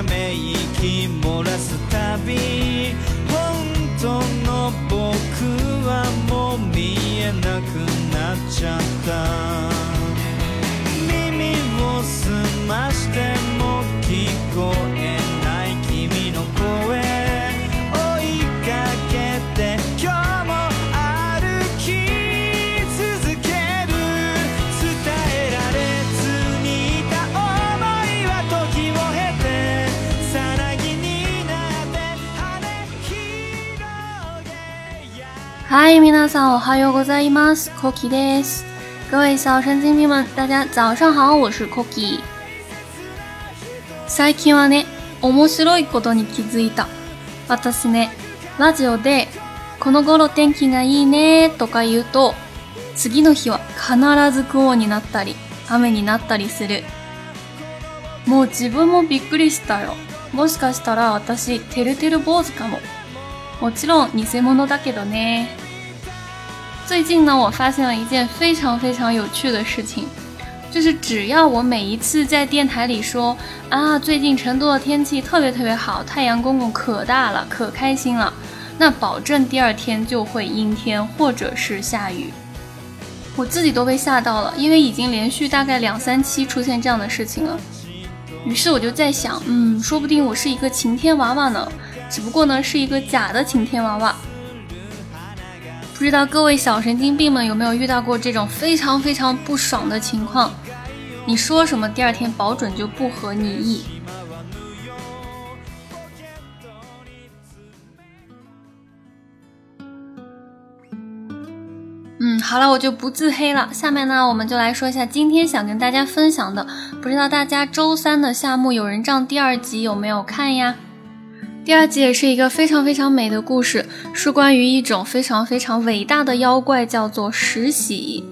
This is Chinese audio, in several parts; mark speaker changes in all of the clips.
Speaker 1: ため息漏らすたび本当の僕はもう見えなくなっちゃった。
Speaker 2: 嗨，皆さんおはようございます。Cookie です。各位小神经病们，大家早上好，我是 Cookie。最近はね、面白いことに気づいた。私ね、ラジオで、この頃天気がいいねとか言うと、次の日は必ず雲になったり、雨になったりする。もう自分もびっくりしたよ。もしかしたら私、てるてる坊主かも。もちろん偽物だけどね。最近呢，我发现了一件非常非常有趣的事情，就是只要我每一次在电台里说啊，最近成都的天气特别特别好，太阳公公可大了，可开心了，那保证第二天就会阴天或者是下雨。我自己都被吓到了，因为已经连续大概两三期出现这样的事情了。于是我就在想，嗯，说不定我是一个晴天娃娃呢，只不过呢是一个假的晴天娃娃。不知道各位小神经病们有没有遇到过这种非常非常不爽的情况？你说什么，第二天保准就不合你意。嗯，好了，我就不自黑了。下面呢，我们就来说一下今天想跟大家分享的。不知道大家周三的《夏目友人帐》第二集有没有看呀？第二集也是一个非常非常美的故事，是关于一种非常非常伟大的妖怪，叫做石洗。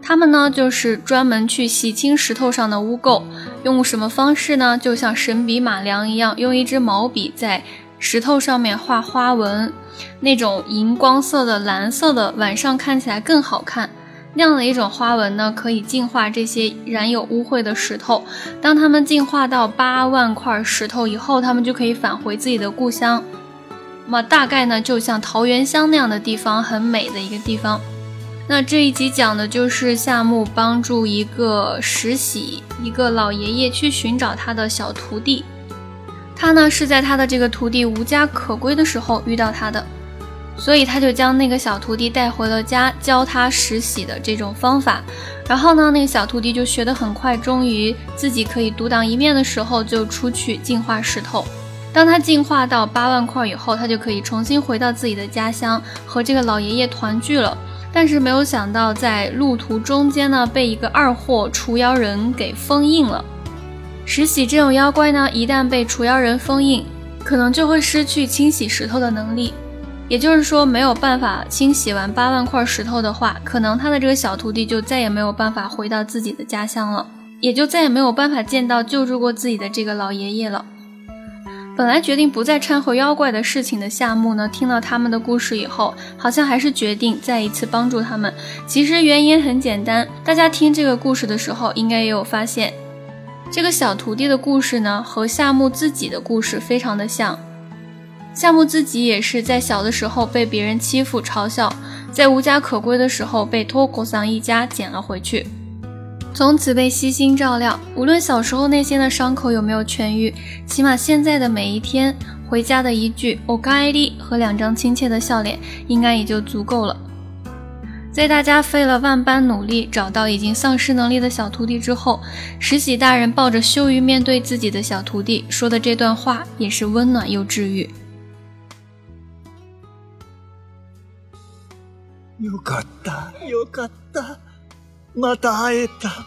Speaker 2: 他们呢，就是专门去洗清石头上的污垢，用什么方式呢？就像神笔马良一样，用一支毛笔在石头上面画花纹，那种荧光色的、蓝色的，晚上看起来更好看。那样的一种花纹呢，可以净化这些染有污秽的石头。当它们净化到八万块石头以后，它们就可以返回自己的故乡。那么大概呢，就像桃源乡那样的地方，很美的一个地方。那这一集讲的就是夏目帮助一个石洗，一个老爷爷去寻找他的小徒弟。他呢是在他的这个徒弟无家可归的时候遇到他的。所以他就将那个小徒弟带回了家，教他石洗的这种方法。然后呢，那个小徒弟就学得很快，终于自己可以独当一面的时候，就出去净化石头。当他净化到八万块以后，他就可以重新回到自己的家乡，和这个老爷爷团聚了。但是没有想到，在路途中间呢，被一个二货除妖人给封印了。石洗这种妖怪呢，一旦被除妖人封印，可能就会失去清洗石头的能力。也就是说，没有办法清洗完八万块石头的话，可能他的这个小徒弟就再也没有办法回到自己的家乡了，也就再也没有办法见到救助过自己的这个老爷爷了。本来决定不再掺和妖怪的事情的夏目呢，听到他们的故事以后，好像还是决定再一次帮助他们。其实原因很简单，大家听这个故事的时候，应该也有发现，这个小徒弟的故事呢，和夏目自己的故事非常的像。夏目自己也是在小的时候被别人欺负嘲笑，在无家可归的时候被托果桑一家捡了回去，从此被悉心照料。无论小时候内心的伤口有没有痊愈，起码现在的每一天，回家的一句“おかえり”和两张亲切的笑脸，应该也就足够了。在大家费了万般努力找到已经丧失能力的小徒弟之后，石喜大人抱着羞于面对自己的小徒弟说的这段话，也是温暖又治愈。
Speaker 3: よかった、よかった。また会えた。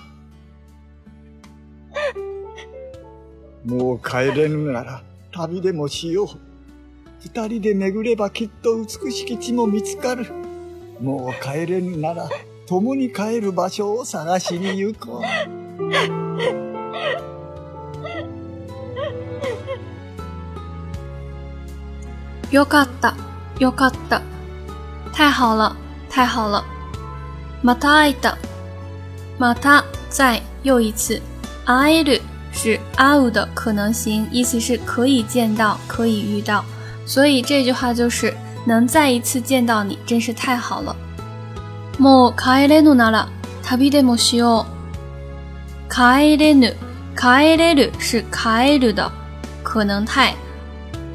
Speaker 3: もう帰れぬなら旅でもしよう。二人で巡ればきっと美しき地も見つかる。もう帰れぬなら共に帰る場所を探しに行こう。
Speaker 2: よかった、よかった。太好了，太好了。また会えた。また再又一次。会える 是 out 的可能性，意思是可以见到，可以遇到。所以这句话就是能再一次见到你，真是太好了。もう帰れぬなら旅でもしよう。帰れぬ、帰れる是帰る的可能态，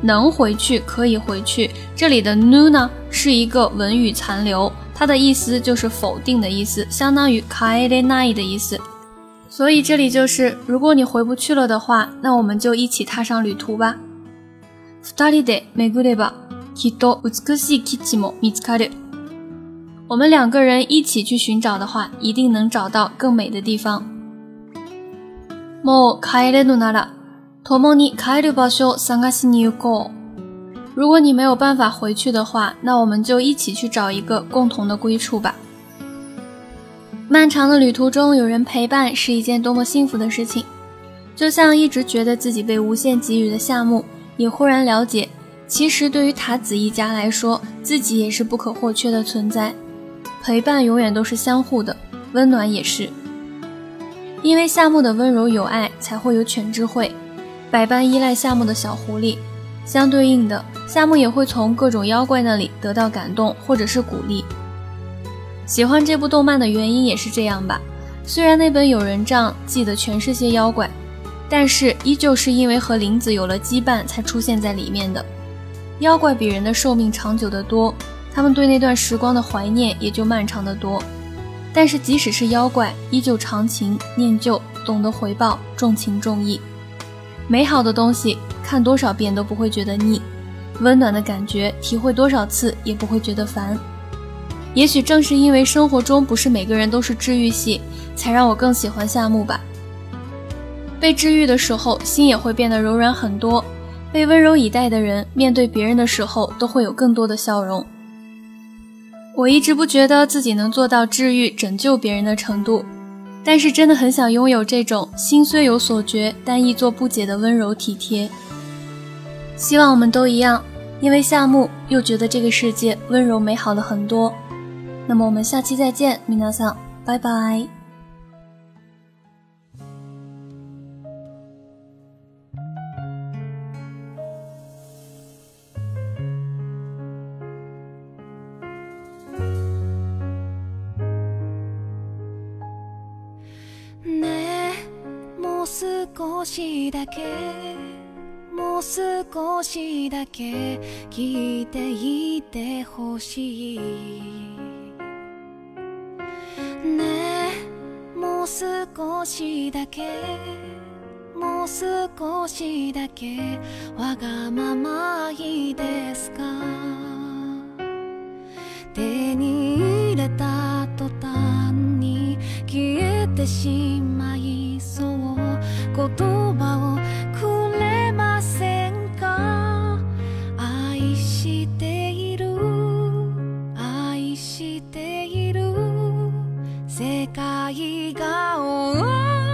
Speaker 2: 能回去，可以回去。这里的ぬ呢是一个文语残留， 它的意思就是否定的意思，相当于帰れない的意思。所以这里就是，如果你回不去了的话，那我们就一起踏上旅途吧。二人で巡ればきっと美しい基地も見つかる。我们两个人一起去寻找的话，一定能找到更美的地方。もう帰れぬなら、共に帰る場所探しに行こう。 如果你没有办法回去的话，那我们就一起去找一个共同的归处吧。漫长的旅途中有人陪伴是一件多么幸福的事情。就像一直觉得自己被无限给予的夏目，也忽然了解，其实对于塔子一家来说，自己也是不可或缺的存在。陪伴永远都是相互的，温暖也是。因为夏目的温柔有爱，才会有犬之会，百般依赖夏目的小狐狸。相对应的，夏目也会从各种妖怪那里得到感动或者是鼓励。喜欢这部动漫的原因也是这样吧。虽然那本有人帐记得全是些妖怪，但是依旧是因为和林子有了羁绊才出现在里面的。妖怪比人的寿命长久得多。他们对那段时光的怀念也就漫长得多，但是即使是妖怪，依旧长情念旧，懂得回报，重情重义。美好的东西看多少遍都不会觉得腻，温暖的感觉体会多少次也不会觉得烦。也许正是因为生活中不是每个人都是治愈系，才让我更喜欢夏目吧。被治愈的时候，心也会变得柔软很多；被温柔以待的人，面对别人的时候，都会有更多的笑容。我一直不觉得自己能做到治愈、拯救别人的程度，但是真的很想拥有这种心虽有所觉，但亦作不解的温柔体贴。希望我们都一样，因为夏目又觉得这个世界温柔美好了很多。那么我们下期再见，米娜桑，拜拜。少しだけ もう少しだけ聞いていてほしいね。えもう少しだけもう少しだけわがままいいですか？手に入れた途端に消えてしまう。世界が終わる。